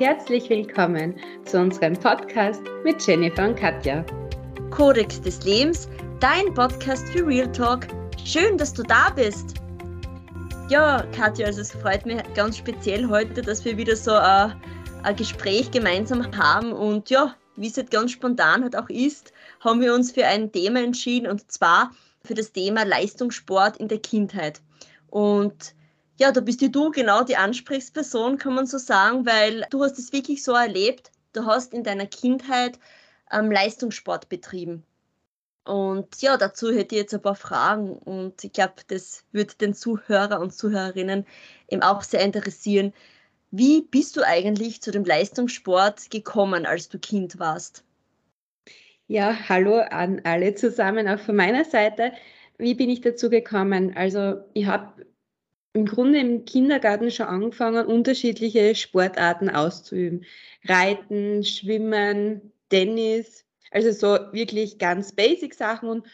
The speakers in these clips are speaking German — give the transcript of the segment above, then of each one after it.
herzlich willkommen zu unserem Podcast mit Jennifer und Katja. Kodex des Lebens, dein Podcast für Real Talk. Schön, dass du da bist. Ja, Katja, also es freut mich ganz speziell heute, dass wir wieder so ein, ein Gespräch gemeinsam haben und ja, wie es halt ganz spontan halt auch ist, haben wir uns für ein Thema entschieden und zwar für das Thema Leistungssport in der Kindheit. Und ja, da bist du genau die Ansprechperson, kann man so sagen, weil du hast es wirklich so erlebt. Du hast in deiner Kindheit ähm, Leistungssport betrieben. Und ja, dazu hätte ich jetzt ein paar Fragen und ich glaube, das würde den Zuhörer und Zuhörerinnen eben auch sehr interessieren. Wie bist du eigentlich zu dem Leistungssport gekommen, als du Kind warst? Ja, hallo an alle zusammen, auch von meiner Seite. Wie bin ich dazu gekommen? Also ich habe im Grunde im Kindergarten schon angefangen, unterschiedliche Sportarten auszuüben. Reiten, Schwimmen, Tennis, also so wirklich ganz basic Sachen und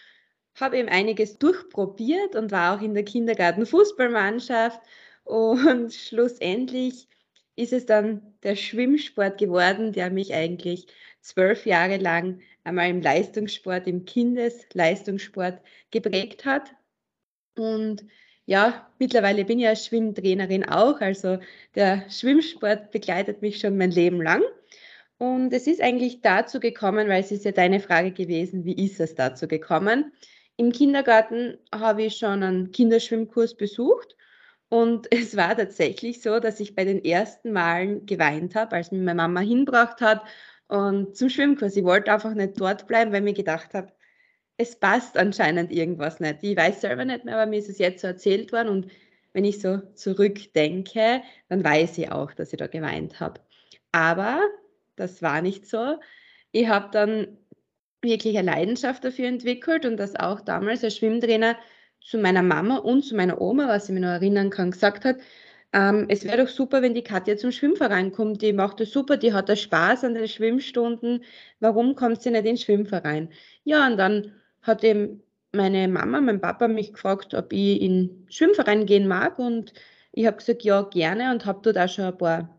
habe eben einiges durchprobiert und war auch in der Kindergarten-Fußballmannschaft und schlussendlich ist es dann der Schwimmsport geworden, der mich eigentlich zwölf Jahre lang einmal im Leistungssport, im Kindesleistungssport geprägt hat. Und ja, mittlerweile bin ich ja Schwimmtrainerin auch, also der Schwimmsport begleitet mich schon mein Leben lang. Und es ist eigentlich dazu gekommen, weil es ist ja deine Frage gewesen, wie ist es dazu gekommen? Im Kindergarten habe ich schon einen Kinderschwimmkurs besucht und es war tatsächlich so, dass ich bei den ersten Malen geweint habe, als mich meine Mama hinbracht hat und zum Schwimmkurs. Ich wollte einfach nicht dort bleiben, weil ich mir gedacht habe, es passt anscheinend irgendwas nicht. Ich weiß selber nicht mehr, aber mir ist es jetzt so erzählt worden und wenn ich so zurückdenke, dann weiß ich auch, dass ich da geweint habe. Aber das war nicht so. Ich habe dann wirklich eine Leidenschaft dafür entwickelt und das auch damals als Schwimmtrainer zu meiner Mama und zu meiner Oma, was ich mir noch erinnern kann, gesagt hat, ähm, es wäre doch super, wenn die Katja zum Schwimmverein kommt. Die macht das super, die hat da Spaß an den Schwimmstunden. Warum kommt sie nicht in den Schwimmverein? Ja, und dann hat eben meine Mama, mein Papa mich gefragt, ob ich in Schwimmverein gehen mag und ich habe gesagt, ja, gerne und habe dort auch schon ein paar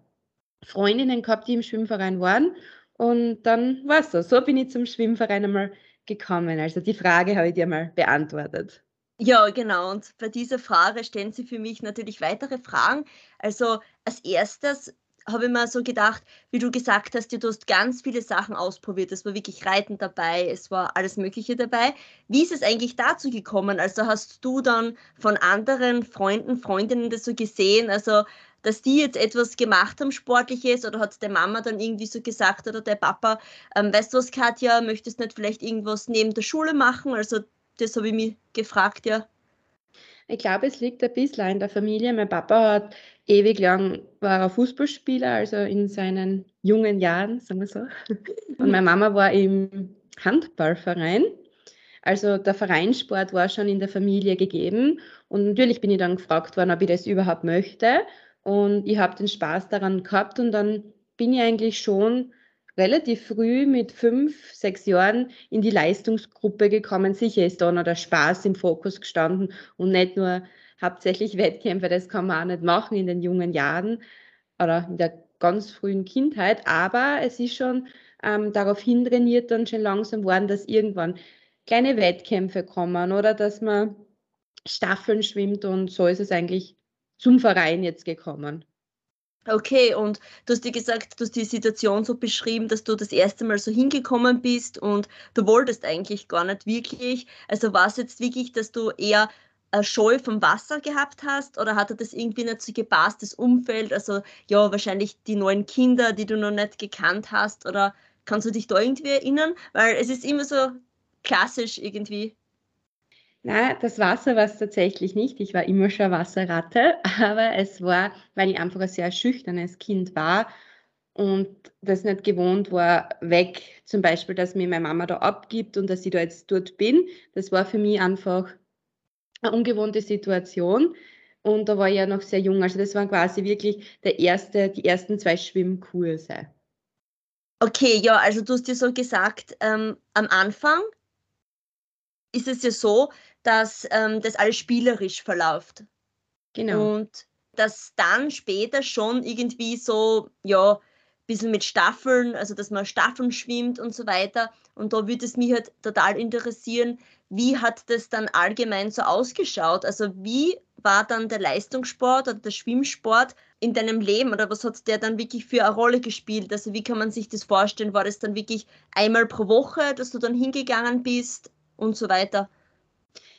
Freundinnen gehabt, die im Schwimmverein waren und dann war es so. So bin ich zum Schwimmverein einmal gekommen. Also die Frage habe ich dir mal beantwortet. Ja, genau. Und bei dieser Frage stellen Sie für mich natürlich weitere Fragen. Also als erstes, habe ich mir so gedacht, wie du gesagt hast, du hast ganz viele Sachen ausprobiert. Es war wirklich Reiten dabei, es war alles Mögliche dabei. Wie ist es eigentlich dazu gekommen? Also hast du dann von anderen Freunden, Freundinnen das so gesehen, also dass die jetzt etwas gemacht haben, sportliches, oder hat der Mama dann irgendwie so gesagt oder der Papa, ähm, weißt du was, Katja, möchtest du nicht vielleicht irgendwas neben der Schule machen? Also das habe ich mich gefragt, ja. Ich glaube, es liegt ein bisschen in der Familie. Mein Papa hat ewig lang war er Fußballspieler, also in seinen jungen Jahren, sagen wir so. Und meine Mama war im Handballverein. Also der Vereinssport war schon in der Familie gegeben. Und natürlich bin ich dann gefragt worden, ob ich das überhaupt möchte. Und ich habe den Spaß daran gehabt und dann bin ich eigentlich schon relativ früh mit fünf, sechs Jahren in die Leistungsgruppe gekommen. Sicher ist da noch der Spaß im Fokus gestanden und nicht nur hauptsächlich Wettkämpfe, das kann man auch nicht machen in den jungen Jahren oder in der ganz frühen Kindheit, aber es ist schon ähm, darauf hintrainiert dann schon langsam worden, dass irgendwann kleine Wettkämpfe kommen oder dass man Staffeln schwimmt und so ist es eigentlich zum Verein jetzt gekommen. Okay, und du hast dir gesagt, du hast die Situation so beschrieben, dass du das erste Mal so hingekommen bist und du wolltest eigentlich gar nicht wirklich. Also war es jetzt wirklich, dass du eher eine Scheu vom Wasser gehabt hast oder hatte das irgendwie nicht so gepasst, das Umfeld? Also ja, wahrscheinlich die neuen Kinder, die du noch nicht gekannt hast oder kannst du dich da irgendwie erinnern? Weil es ist immer so klassisch irgendwie. Nein, das Wasser war es tatsächlich nicht. Ich war immer schon Wasserratte, aber es war, weil ich einfach ein sehr schüchternes Kind war und das nicht gewohnt war, weg, zum Beispiel, dass mir meine Mama da abgibt und dass ich da jetzt dort bin. Das war für mich einfach eine ungewohnte Situation. Und da war ich ja noch sehr jung. Also das waren quasi wirklich der erste, die ersten zwei Schwimmkurse. Okay, ja, also du hast dir so gesagt, ähm, am Anfang ist es ja so, dass ähm, das alles spielerisch verläuft. Genau. Und dass dann später schon irgendwie so, ja, bisschen mit Staffeln, also dass man Staffeln schwimmt und so weiter. Und da würde es mich halt total interessieren, wie hat das dann allgemein so ausgeschaut? Also wie war dann der Leistungssport oder der Schwimmsport in deinem Leben oder was hat der dann wirklich für eine Rolle gespielt? Also wie kann man sich das vorstellen? War das dann wirklich einmal pro Woche, dass du dann hingegangen bist und so weiter?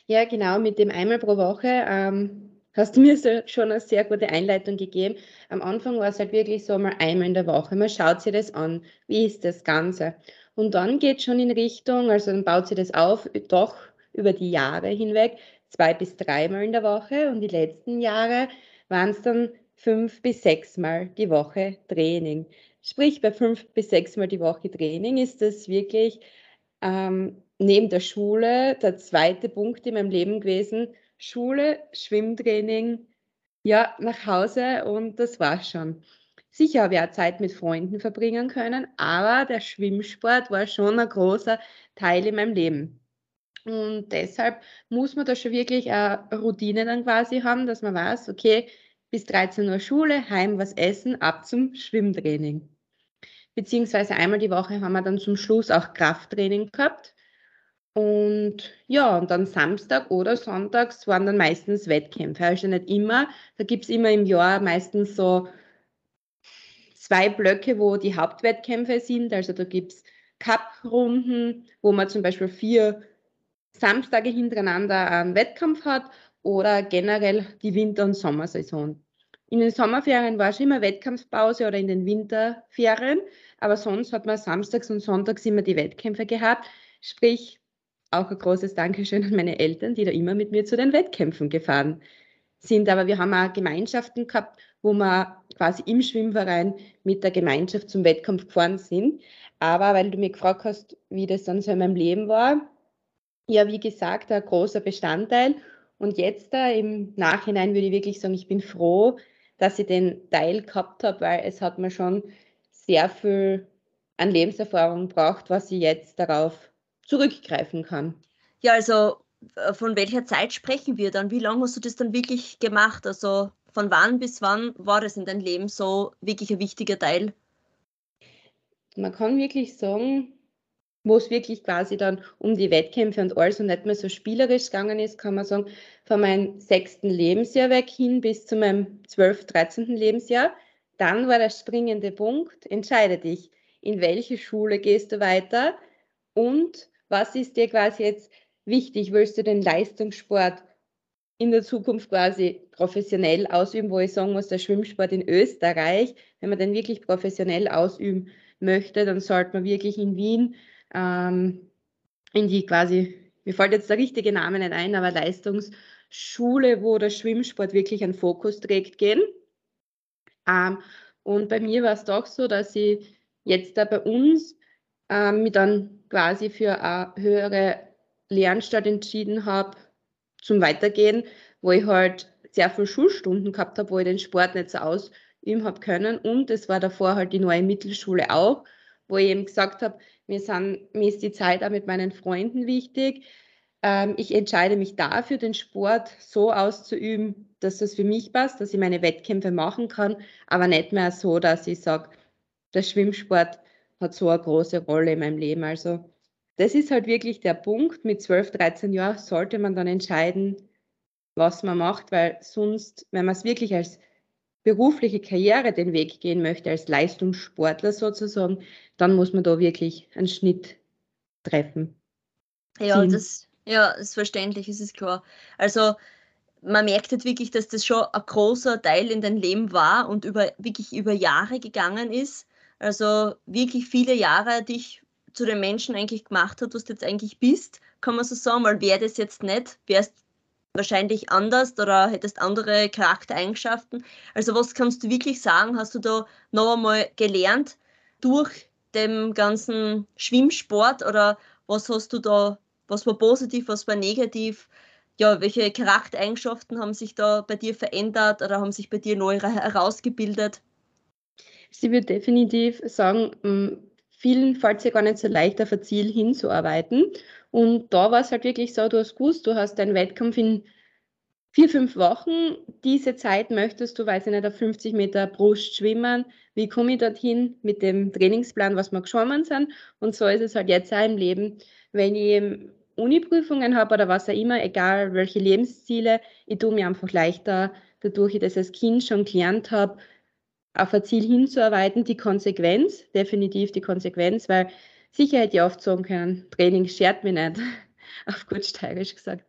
Ja, genau, mit dem einmal pro Woche ähm, hast du mir so schon eine sehr gute Einleitung gegeben. Am Anfang war es halt wirklich so mal einmal in der Woche. Man schaut sich das an. Wie ist das Ganze? Und dann geht es schon in Richtung, also dann baut sich das auf, doch über die Jahre hinweg, zwei bis dreimal in der Woche. Und die letzten Jahre waren es dann fünf bis sechsmal die Woche Training. Sprich, bei fünf bis sechsmal die Woche Training ist das wirklich ähm, neben der Schule der zweite Punkt in meinem Leben gewesen. Schule, Schwimmtraining, ja, nach Hause und das war's schon. Sicher habe ich auch Zeit mit Freunden verbringen können, aber der Schwimmsport war schon ein großer Teil in meinem Leben. Und deshalb muss man da schon wirklich eine Routine dann quasi haben, dass man weiß, okay, bis 13 Uhr Schule, heim was essen, ab zum Schwimmtraining. Beziehungsweise einmal die Woche haben wir dann zum Schluss auch Krafttraining gehabt. Und ja, und dann Samstag oder Sonntags waren dann meistens Wettkämpfe. Also nicht immer, da gibt es immer im Jahr meistens so zwei Blöcke, wo die Hauptwettkämpfe sind. Also da gibt es Cup-Runden, wo man zum Beispiel vier Samstage hintereinander einen Wettkampf hat oder generell die Winter- und Sommersaison. In den Sommerferien war schon immer Wettkampfpause oder in den Winterferien, aber sonst hat man samstags und sonntags immer die Wettkämpfe gehabt. Sprich, auch ein großes Dankeschön an meine Eltern, die da immer mit mir zu den Wettkämpfen gefahren sind. Aber wir haben auch Gemeinschaften gehabt, wo wir quasi im Schwimmverein mit der Gemeinschaft zum Wettkampf gefahren sind. Aber weil du mich gefragt hast, wie das dann so in meinem Leben war, ja, wie gesagt, ein großer Bestandteil. Und jetzt da im Nachhinein würde ich wirklich sagen, ich bin froh, dass ich den Teil gehabt habe, weil es hat mir schon sehr viel an Lebenserfahrung gebracht, was ich jetzt darauf zurückgreifen kann. Ja, also äh, von welcher Zeit sprechen wir dann? Wie lange hast du das dann wirklich gemacht? Also von wann bis wann war das in deinem Leben so wirklich ein wichtiger Teil? Man kann wirklich sagen, wo es wirklich quasi dann um die Wettkämpfe und alles und nicht mehr so spielerisch gegangen ist, kann man sagen, von meinem sechsten Lebensjahr weg hin bis zu meinem zwölf, dreizehnten Lebensjahr. Dann war der springende Punkt, entscheide dich, in welche Schule gehst du weiter und was ist dir quasi jetzt wichtig? Willst du den Leistungssport in der Zukunft quasi professionell ausüben, wo ich sagen muss, der Schwimmsport in Österreich, wenn man den wirklich professionell ausüben möchte, dann sollte man wirklich in Wien ähm, in die quasi, mir fällt jetzt der richtige Name nicht ein, aber Leistungsschule, wo der Schwimmsport wirklich einen Fokus trägt, gehen. Ähm, und bei mir war es doch so, dass ich jetzt da bei uns ähm, mich dann quasi für eine höhere Lernstadt entschieden habe, zum Weitergehen, wo ich halt sehr viele Schulstunden gehabt habe, wo ich den Sport nicht so ausüben habe können. Und es war davor halt die neue Mittelschule auch, wo ich eben gesagt habe, mir, sind, mir ist die Zeit auch mit meinen Freunden wichtig. Ähm, ich entscheide mich dafür, den Sport so auszuüben, dass das für mich passt, dass ich meine Wettkämpfe machen kann, aber nicht mehr so, dass ich sage, der Schwimmsport hat so eine große Rolle in meinem Leben. Also das ist halt wirklich der Punkt. Mit 12, 13 Jahren sollte man dann entscheiden, was man macht, weil sonst, wenn man es wirklich als berufliche Karriere den Weg gehen möchte, als Leistungssportler sozusagen, dann muss man da wirklich einen Schnitt treffen. Ja, das, ja, ist verständlich, es ist klar. Also man merkt halt wirklich, dass das schon ein großer Teil in deinem Leben war und über, wirklich über Jahre gegangen ist. Also wirklich viele Jahre dich zu den Menschen eigentlich gemacht hat, was du jetzt eigentlich bist, kann man so sagen, weil wäre das jetzt nicht, wärst wahrscheinlich anders oder hättest andere Charaktereigenschaften. Also was kannst du wirklich sagen, hast du da noch einmal gelernt durch den ganzen Schwimmsport oder was hast du da, was war positiv, was war negativ? Ja, welche Charaktereigenschaften haben sich da bei dir verändert oder haben sich bei dir neu herausgebildet? Sie würde definitiv sagen, vielen fällt es ja gar nicht so leicht, auf ein Ziel hinzuarbeiten. Und da war es halt wirklich so, du hast gewusst, du hast deinen Wettkampf in vier, fünf Wochen. Diese Zeit möchtest du, weiß ich nicht, auf 50 Meter Brust schwimmen. wie komme ich dorthin mit dem Trainingsplan, was wir geschwommen sind. Und so ist es halt jetzt auch im Leben, wenn ich Uni-Prüfungen habe oder was auch immer, egal welche Lebensziele, ich tue mir einfach leichter, dadurch ich das als Kind schon gelernt habe, auf ein Ziel hinzuarbeiten, die Konsequenz, definitiv die Konsequenz, weil sicher hätte ich oft sagen können, Training schert mich nicht, auf gut steirisch gesagt,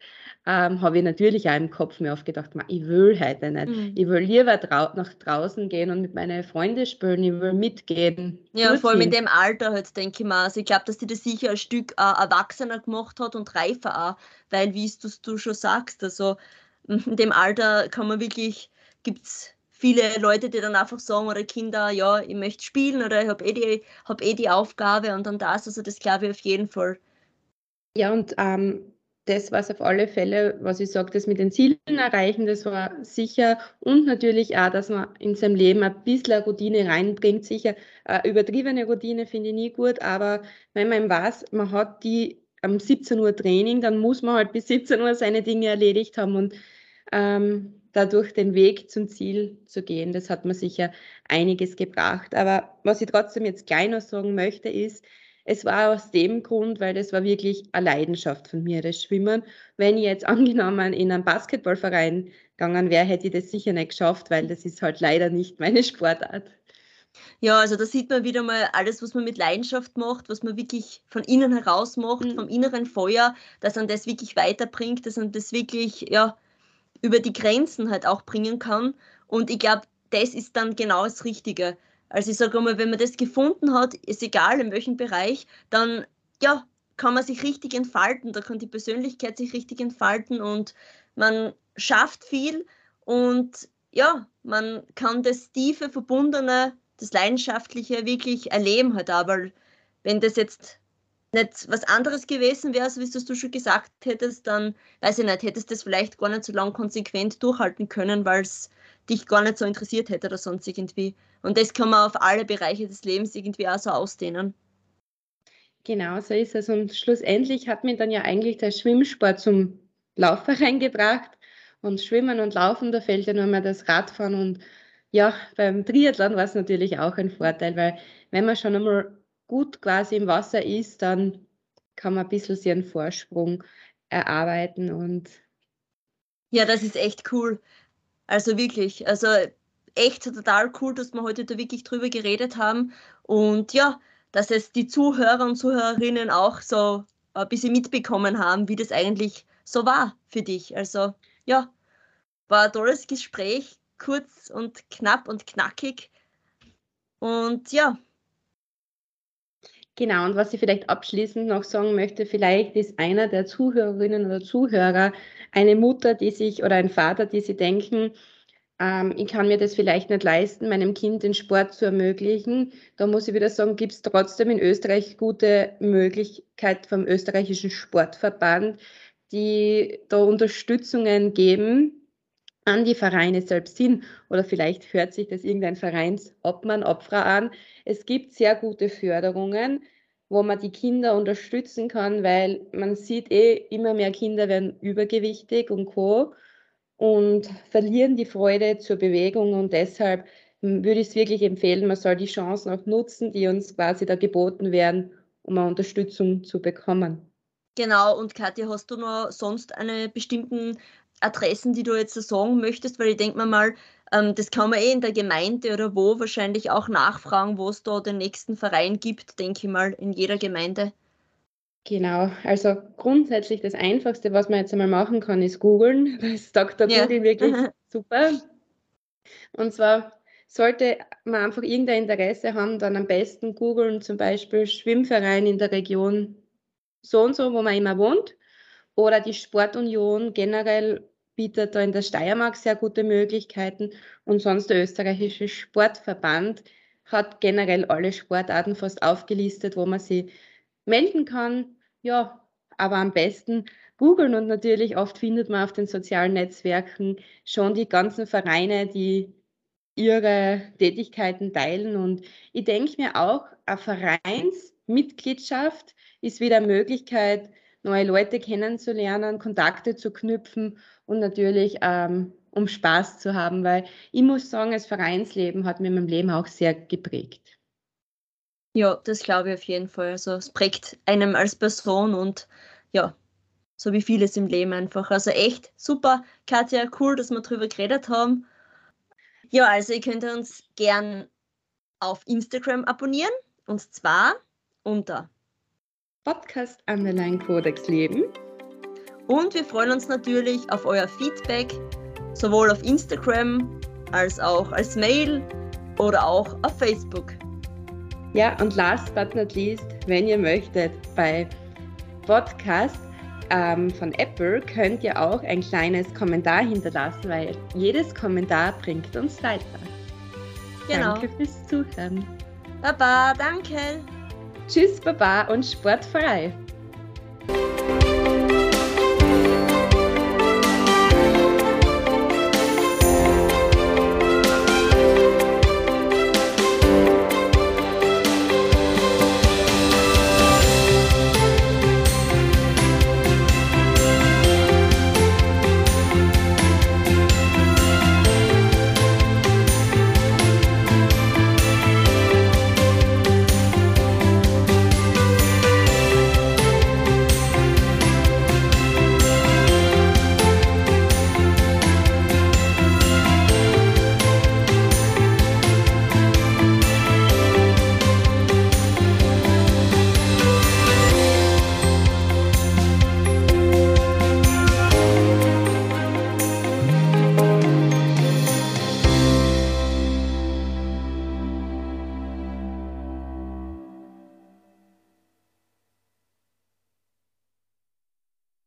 ähm, habe ich natürlich auch im Kopf mir oft gedacht, ich will heute nicht. Mhm. Ich will lieber drau nach draußen gehen und mit meinen Freunden spielen, ich will mitgehen. Ja, vor allem in dem Alter halt, denke ich mal. Also ich glaube, dass die das sicher ein Stück äh, erwachsener gemacht hat und reifer auch, weil, wie du schon sagst, also in dem Alter kann man wirklich, gibt es viele Leute, die dann einfach sagen, oder Kinder, ja, ich möchte spielen oder ich habe eh, die, hab eh die Aufgabe und dann das, also das glaube ich auf jeden Fall. Ja, und ähm, das war es auf alle Fälle, was ich sage, das mit den Zielen erreichen, das war sicher und natürlich auch, dass man in seinem Leben ein bisschen Routine reinbringt. Sicher, äh, übertriebene Routine finde ich nie gut, aber wenn man weiß, man hat die am 17 Uhr Training, dann muss man halt bis 17 Uhr seine Dinge erledigt haben und ähm, dadurch den Weg zum Ziel zu gehen. Das hat mir sicher einiges gebracht. Aber was ich trotzdem jetzt noch sagen möchte, ist, es war aus dem Grund, weil das war wirklich eine Leidenschaft von mir, das Schwimmen. Wenn ich jetzt angenommen in einen Basketballverein gegangen wäre, hätte ich das sicher nicht geschafft, weil das ist halt leider nicht meine Sportart. Ja, also da sieht man wieder mal alles, was man mit Leidenschaft macht, was man wirklich von innen heraus macht, mhm. vom inneren Feuer, dass man das wirklich weiterbringt, dass man das wirklich ja, über die Grenzen halt auch bringen kann. Und ich glaube, das ist dann genau das Richtige. Also ich sage mal, wenn man das gefunden hat, ist egal in welchem Bereich, dann ja, kann man sich richtig entfalten, da kann die Persönlichkeit sich richtig entfalten und man schafft viel und ja, man kann das tiefe, verbundene, das leidenschaftliche wirklich erleben halt auch, weil wenn das jetzt nicht was anderes gewesen wäre, so wie du schon gesagt hättest, dann weiß ich nicht, hättest du das vielleicht gar nicht so lang konsequent durchhalten können, weil es dich gar nicht so interessiert hätte oder sonst irgendwie. Und das kann man auf alle Bereiche des Lebens irgendwie auch so ausdehnen. Genau, so ist es. Und schlussendlich hat mir dann ja eigentlich der Schwimmsport zum Laufverein gebracht. Und Schwimmen und Laufen, da fällt ja nur mehr das Radfahren. Und ja, beim Triathlon war es natürlich auch ein Vorteil, weil wenn man schon einmal gut quasi im Wasser ist, dann kann man ein bisschen sich einen Vorsprung erarbeiten und ja, das ist echt cool. Also wirklich, also echt total cool, dass wir heute da wirklich drüber geredet haben. Und ja, dass es die Zuhörer und Zuhörerinnen auch so ein bisschen mitbekommen haben, wie das eigentlich so war für dich. Also ja, war ein tolles Gespräch, kurz und knapp und knackig. Und ja. Genau, und was ich vielleicht abschließend noch sagen möchte, vielleicht ist einer der Zuhörerinnen oder Zuhörer eine Mutter, die sich oder ein Vater, die sie denken, ähm, ich kann mir das vielleicht nicht leisten, meinem Kind den Sport zu ermöglichen. Da muss ich wieder sagen, gibt es trotzdem in Österreich gute Möglichkeit vom österreichischen Sportverband, die da Unterstützungen geben an die Vereine selbst hin. Oder vielleicht hört sich das irgendein Vereinsobmann, Opfer an. Es gibt sehr gute Förderungen, wo man die Kinder unterstützen kann, weil man sieht eh, immer mehr Kinder werden übergewichtig und co und verlieren die Freude zur Bewegung und deshalb hm, würde ich es wirklich empfehlen, man soll die Chancen auch nutzen, die uns quasi da geboten werden, um eine Unterstützung zu bekommen. Genau, und Katja, hast du noch sonst eine bestimmten Adressen, die du jetzt sagen möchtest? Weil ich denke mir mal, ähm, das kann man eh in der Gemeinde oder wo wahrscheinlich auch nachfragen, wo es da den nächsten Verein gibt, denke ich mal, in jeder Gemeinde. Genau, also grundsätzlich das Einfachste, was man jetzt einmal machen kann, ist googeln. Das sagt der ja. Google wirklich super. Und zwar sollte man einfach irgendein Interesse haben, dann am besten googeln, zum Beispiel Schwimmverein in der Region so und so, wo man immer wohnt. Oder die Sportunion generell bietet da in der Steiermark sehr gute Möglichkeiten. Und sonst der österreichische Sportverband hat generell alle Sportarten fast aufgelistet, wo man sie melden kann. Ja, aber am besten googeln und natürlich oft findet man auf den sozialen Netzwerken schon die ganzen Vereine, die ihre Tätigkeiten teilen. Und ich denke mir auch, eine Vereinsmitgliedschaft ist wieder eine Möglichkeit, neue Leute kennenzulernen, Kontakte zu knüpfen und natürlich ähm, um Spaß zu haben, weil ich muss sagen, das Vereinsleben hat mir mein Leben auch sehr geprägt. Ja, das glaube ich auf jeden Fall. Also es prägt einem als Person und ja, so wie vieles im Leben einfach. Also echt super, Katja, cool, dass wir drüber geredet haben. Ja, also ihr könnt uns gern auf Instagram abonnieren und zwar unter Podcast Underline Codex Leben. Und wir freuen uns natürlich auf euer Feedback, sowohl auf Instagram als auch als Mail oder auch auf Facebook. Ja, und last but not least, wenn ihr möchtet, bei Podcast ähm, von Apple könnt ihr auch ein kleines Kommentar hinterlassen, weil jedes Kommentar bringt uns weiter. Genau. Danke fürs Zuhören. Baba, danke. Tschüss, Baba und sportfrei.